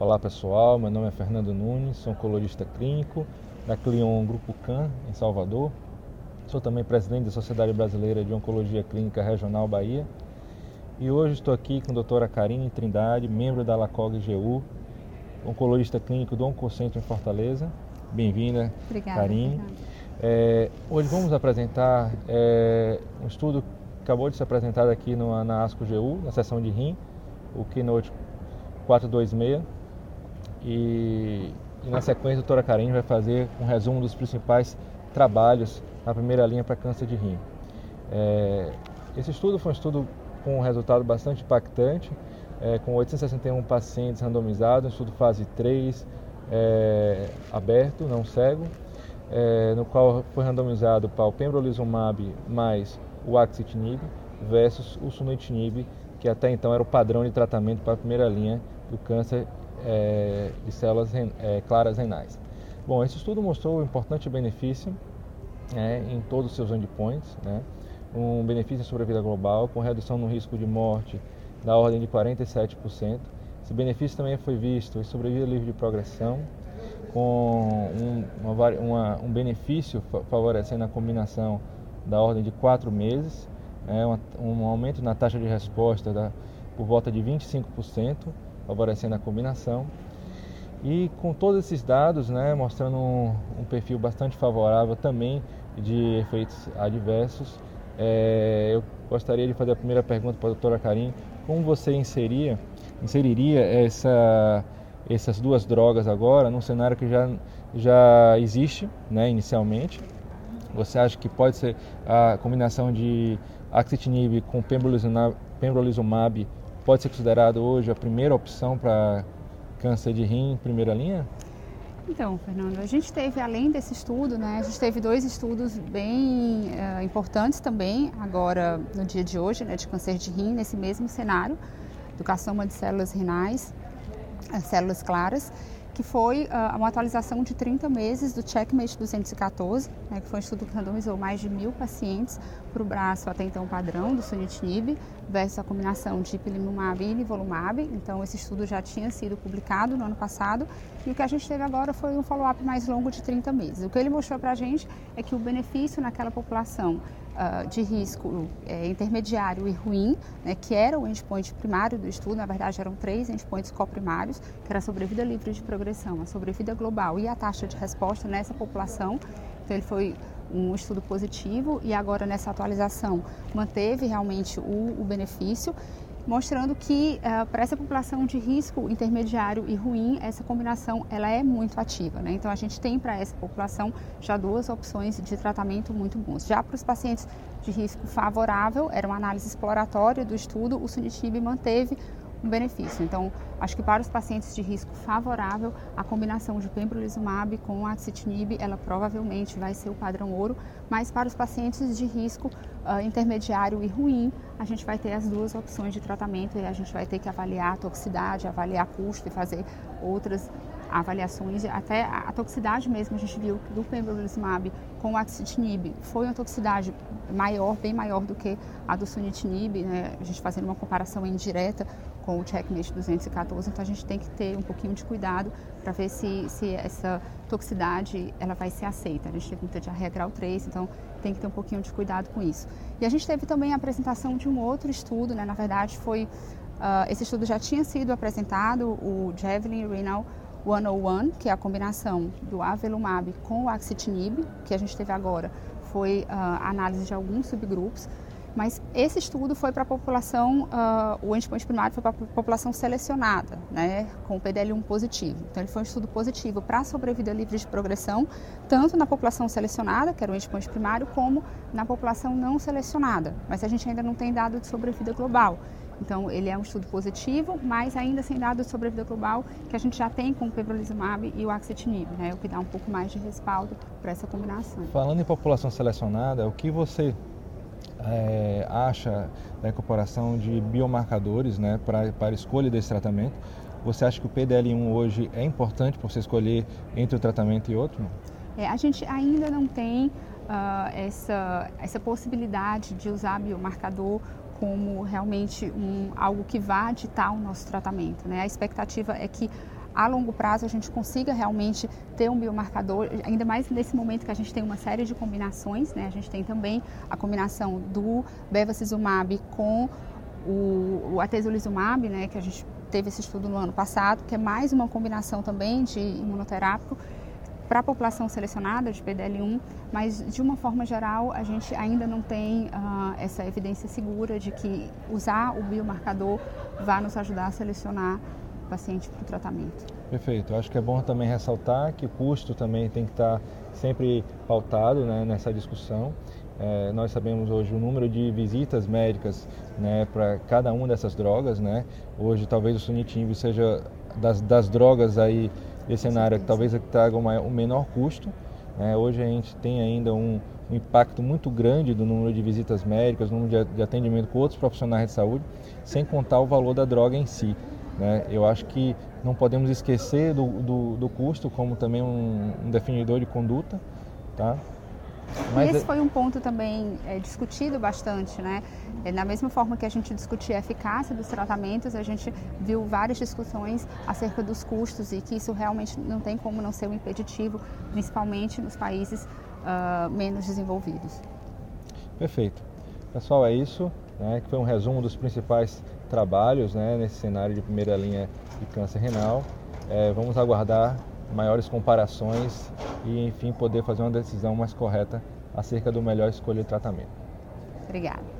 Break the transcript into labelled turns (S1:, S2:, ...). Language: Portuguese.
S1: Olá pessoal, meu nome é Fernando Nunes, sou oncologista clínico da Clion Grupo CAN em Salvador. Sou também presidente da Sociedade Brasileira de Oncologia Clínica Regional Bahia. E hoje estou aqui com a doutora Karine Trindade, membro da LACOG GU, oncologista clínico do Oncocentro em Fortaleza. Bem-vinda, Karine. É, hoje vamos apresentar é, um estudo que acabou de ser apresentado aqui no, na ASCO GU, na seção de RIM, o Keynote 426 e, e na sequência a doutora Karine vai fazer um resumo dos principais trabalhos na primeira linha para câncer de rim. É, esse estudo foi um estudo com um resultado bastante impactante, é, com 861 pacientes randomizados, um estudo fase 3, é, aberto, não cego, é, no qual foi randomizado para o pembrolizumab mais o axitinib versus o sunitinib, que até então era o padrão de tratamento para a primeira linha do câncer é, de células é, claras renais. Bom, esse estudo mostrou um importante benefício é, em todos os seus endpoints, né? um benefício sobre a vida global, com redução no risco de morte da ordem de 47%. Esse benefício também foi visto em sobrevida livre de progressão, com um, uma, uma, um benefício favorecendo a combinação da ordem de 4 meses, é, um, um aumento na taxa de resposta da, por volta de 25%, favorecendo a combinação. E com todos esses dados, né, mostrando um, um perfil bastante favorável também de efeitos adversos, é, eu gostaria de fazer a primeira pergunta para a doutora Karim. Como você inseria, inseriria essa, essas duas drogas agora num cenário que já, já existe né, inicialmente? Você acha que pode ser a combinação de axitinib com pembrolizumab, pembrolizumab pode ser considerado hoje a primeira opção para câncer de rim em primeira linha?
S2: Então, Fernando, a gente teve, além desse estudo, né, a gente teve dois estudos bem uh, importantes também, agora no dia de hoje, né, de câncer de rim, nesse mesmo cenário, do carcinoma de células renais, as células claras, que foi uh, uma atualização de 30 meses do Checkmate 214, né, que foi um estudo que randomizou mais de mil pacientes para o braço até então padrão do sunitinib versus a combinação de ipilimumab e nivolumab. Então esse estudo já tinha sido publicado no ano passado e o que a gente teve agora foi um follow-up mais longo de 30 meses. O que ele mostrou para a gente é que o benefício naquela população uh, de risco é, intermediário e ruim, né, que era o endpoint primário do estudo, na verdade eram três endpoints coprimários, que era a sobrevida livre de progressão, a sobrevida global e a taxa de resposta nessa população. Então ele foi um estudo positivo e agora nessa atualização manteve realmente o, o benefício mostrando que uh, para essa população de risco intermediário e ruim, essa combinação ela é muito ativa. Né? Então a gente tem para essa população já duas opções de tratamento muito bons. Já para os pacientes de risco favorável, era uma análise exploratória do estudo, o sunitinib manteve um benefício. Então, acho que para os pacientes de risco favorável, a combinação de pembrolizumab com axitinib, ela provavelmente vai ser o padrão ouro, mas para os pacientes de risco uh, intermediário e ruim, a gente vai ter as duas opções de tratamento e a gente vai ter que avaliar a toxicidade, avaliar custo e fazer outras avaliações, até a toxicidade mesmo, a gente viu do pembrolizumab com o axitinib foi uma toxicidade maior, bem maior do que a do sunitinib, né? a gente fazendo uma comparação indireta com o Checkmate 214, então a gente tem que ter um pouquinho de cuidado para ver se, se essa toxicidade ela vai ser aceita. A gente teve muita diarreia grau 3, então tem que ter um pouquinho de cuidado com isso. E a gente teve também a apresentação de um outro estudo, né? na verdade foi, uh, esse estudo já tinha sido apresentado, o Javelin Renal 101, que é a combinação do avelumab com o axitinib, que a gente teve agora, foi uh, análise de alguns subgrupos, mas esse estudo foi para a população, uh, o endpoint primário foi para a população selecionada, né, com o PDL1 positivo. Então ele foi um estudo positivo para a sobrevida livre de progressão, tanto na população selecionada, que era o endpoint primário, como na população não selecionada. Mas a gente ainda não tem dado de sobrevida global. Então, ele é um estudo positivo, mas ainda sem dados sobre a vida global que a gente já tem com o pembrolizumab e o axitinib, né? O que dá um pouco mais de respaldo para essa combinação.
S1: Falando em população selecionada, o que você é, acha da incorporação de biomarcadores né, para, para escolha desse tratamento? Você acha que o PDL1 hoje é importante para você escolher entre um tratamento e outro?
S2: É, a gente ainda não tem uh, essa, essa possibilidade de usar biomarcador como realmente um, algo que vá ditar o nosso tratamento. Né? A expectativa é que a longo prazo a gente consiga realmente ter um biomarcador, ainda mais nesse momento que a gente tem uma série de combinações, né? A gente tem também a combinação do bevacizumab com o, o atezolizumab, né, que a gente teve esse estudo no ano passado, que é mais uma combinação também de imunoterápico para a população selecionada de PDL1, mas de uma forma geral a gente ainda não tem uh, essa evidência segura de que usar o biomarcador vai nos ajudar a selecionar paciente para o tratamento.
S1: Perfeito. Acho que é bom também ressaltar que o custo também tem que estar sempre pautado né, nessa discussão. É, nós sabemos hoje o número de visitas médicas né, para cada uma dessas drogas. Né? Hoje talvez o sunitinib seja das, das drogas aí desse cenário que talvez traga o menor custo. Né? Hoje a gente tem ainda um, um, impacto muito grande do número de visitas médicas, número de, de atendimento com outros profissionais de saúde, sem contar o valor da droga em si. Né? Eu acho que não podemos esquecer do, do, do custo como também um, um definidor de conduta. Tá?
S2: Mas... E esse foi um ponto também é, discutido bastante, né? É, na mesma forma que a gente discutia a eficácia dos tratamentos, a gente viu várias discussões acerca dos custos e que isso realmente não tem como não ser um impeditivo, principalmente nos países uh, menos desenvolvidos.
S1: Perfeito. Pessoal, é isso, né, que foi um resumo dos principais trabalhos né, nesse cenário de primeira linha de câncer renal. É, vamos aguardar maiores comparações e, enfim, poder fazer uma decisão mais correta acerca do melhor escolha de tratamento.
S2: Obrigada.